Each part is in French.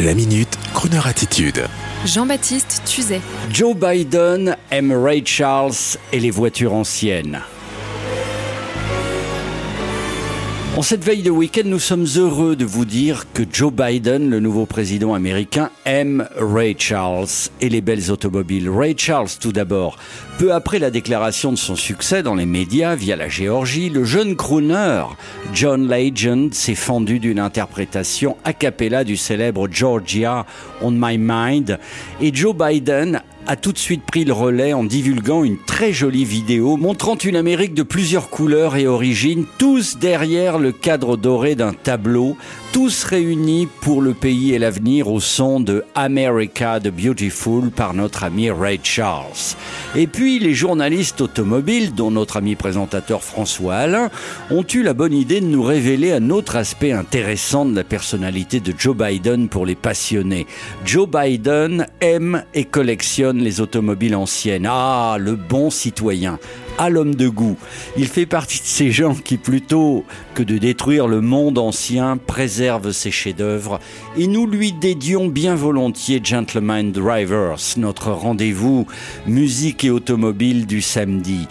La minute, Kroneur attitude. Jean-Baptiste Tuzet. Joe Biden aime Ray Charles et les voitures anciennes. En cette veille de week-end, nous sommes heureux de vous dire que Joe Biden, le nouveau président américain, aime Ray Charles et les belles automobiles. Ray Charles, tout d'abord. Peu après la déclaration de son succès dans les médias via la Géorgie, le jeune crooner John Legend s'est fendu d'une interprétation a cappella du célèbre Georgia on My Mind et Joe Biden a tout de suite pris le relais en divulguant une très jolie vidéo montrant une Amérique de plusieurs couleurs et origines, tous derrière le cadre doré d'un tableau, tous réunis pour le pays et l'avenir au son de America the Beautiful par notre ami Ray Charles. Et puis les journalistes automobiles, dont notre ami présentateur François Alain, ont eu la bonne idée de nous révéler un autre aspect intéressant de la personnalité de Joe Biden pour les passionnés. Joe Biden aime et collectionne les automobiles anciennes. Ah, le bon citoyen à l'homme de goût. Il fait partie de ces gens qui, plutôt que de détruire le monde ancien, préservent ses chefs-d'œuvre. Et nous lui dédions bien volontiers Gentleman Drivers, notre rendez-vous musique et automobile du samedi.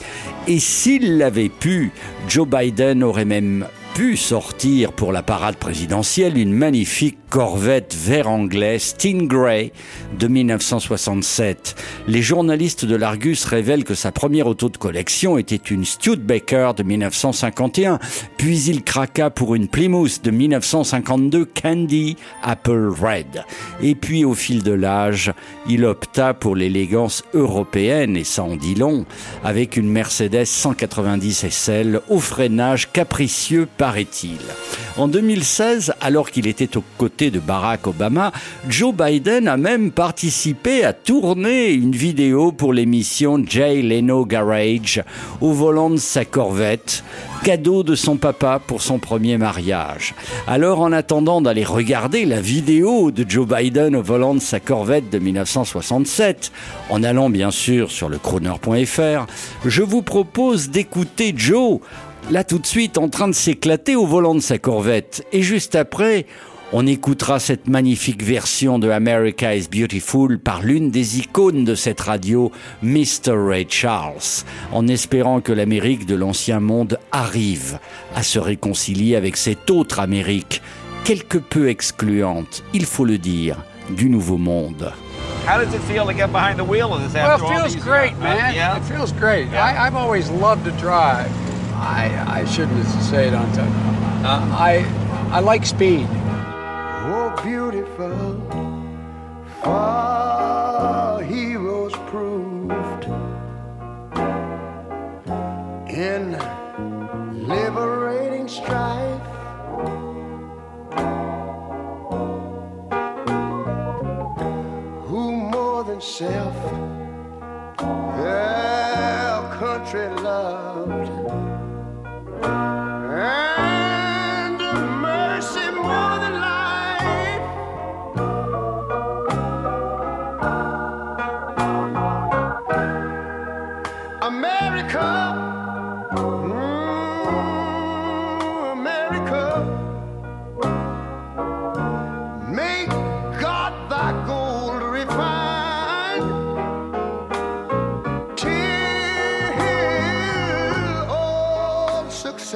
Et s'il l'avait pu, Joe Biden aurait même pu sortir pour la parade présidentielle une magnifique Corvette vert anglais Stingray de 1967. Les journalistes de l'Argus révèlent que sa première auto de collection était une Studebaker de 1951, puis il craqua pour une Plymouth de 1952 Candy Apple Red. Et puis au fil de l'âge, il opta pour l'élégance européenne, et ça en dit long, avec une Mercedes 190 SL au freinage capricieux En 2016, alors qu'il était aux côtés de Barack Obama, Joe Biden a même participé à tourner une vidéo pour l'émission Jay Leno Garage au volant de sa Corvette, cadeau de son papa pour son premier mariage. Alors en attendant d'aller regarder la vidéo de Joe Biden au volant de sa Corvette de 1967, en allant bien sûr sur le crooner.fr, je vous propose d'écouter Joe là tout de suite en train de s'éclater au volant de sa Corvette. Et juste après, on écoutera cette magnifique version de America is Beautiful par l'une des icônes de cette radio, Mr. Ray Charles, en espérant que l'Amérique de l'ancien monde arrive à se réconcilier avec cette autre Amérique, quelque peu excluante, il faut le dire, du nouveau monde. How does it feel to get behind the wheel of this after well, it feels great, uh, man. yeah. It feels great. I, I've always loved to drive. I, I shouldn't say it on time. Uh, I, I like speed. Oh, beautiful, far heroes proved in liberating strife. Who more than self their country loved?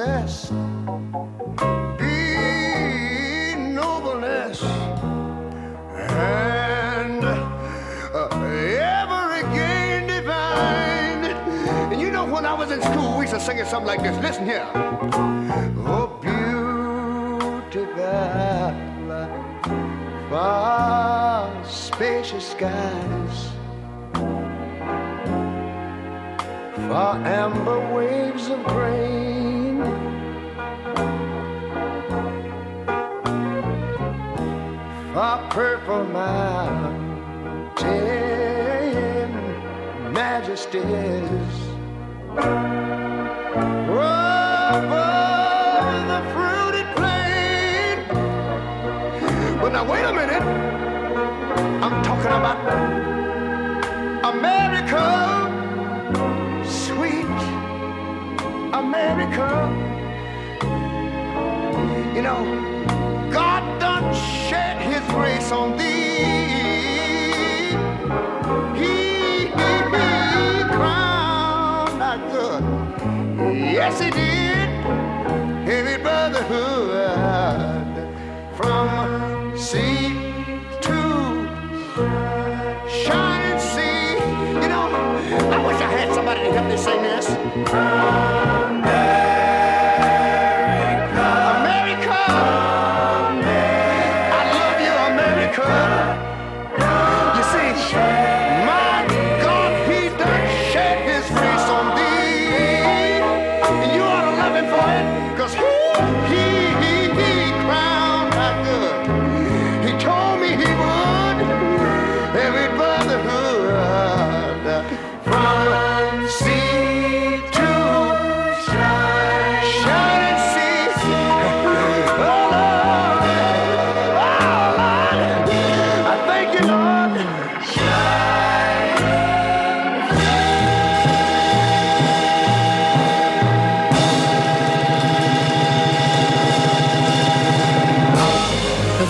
Success be nobleness and uh, ever again divine. And you know, when I was in school, we used to sing it something like this. Listen here. Oh, beautiful, far spacious skies, far amber waves of grain. Purple mountain majesties. Over the fruited plain. But now wait a minute. I'm talking about America, sweet America. You know, God done grace on thee. He made me crown not good. Yes, he did. Heavy brotherhood from sea.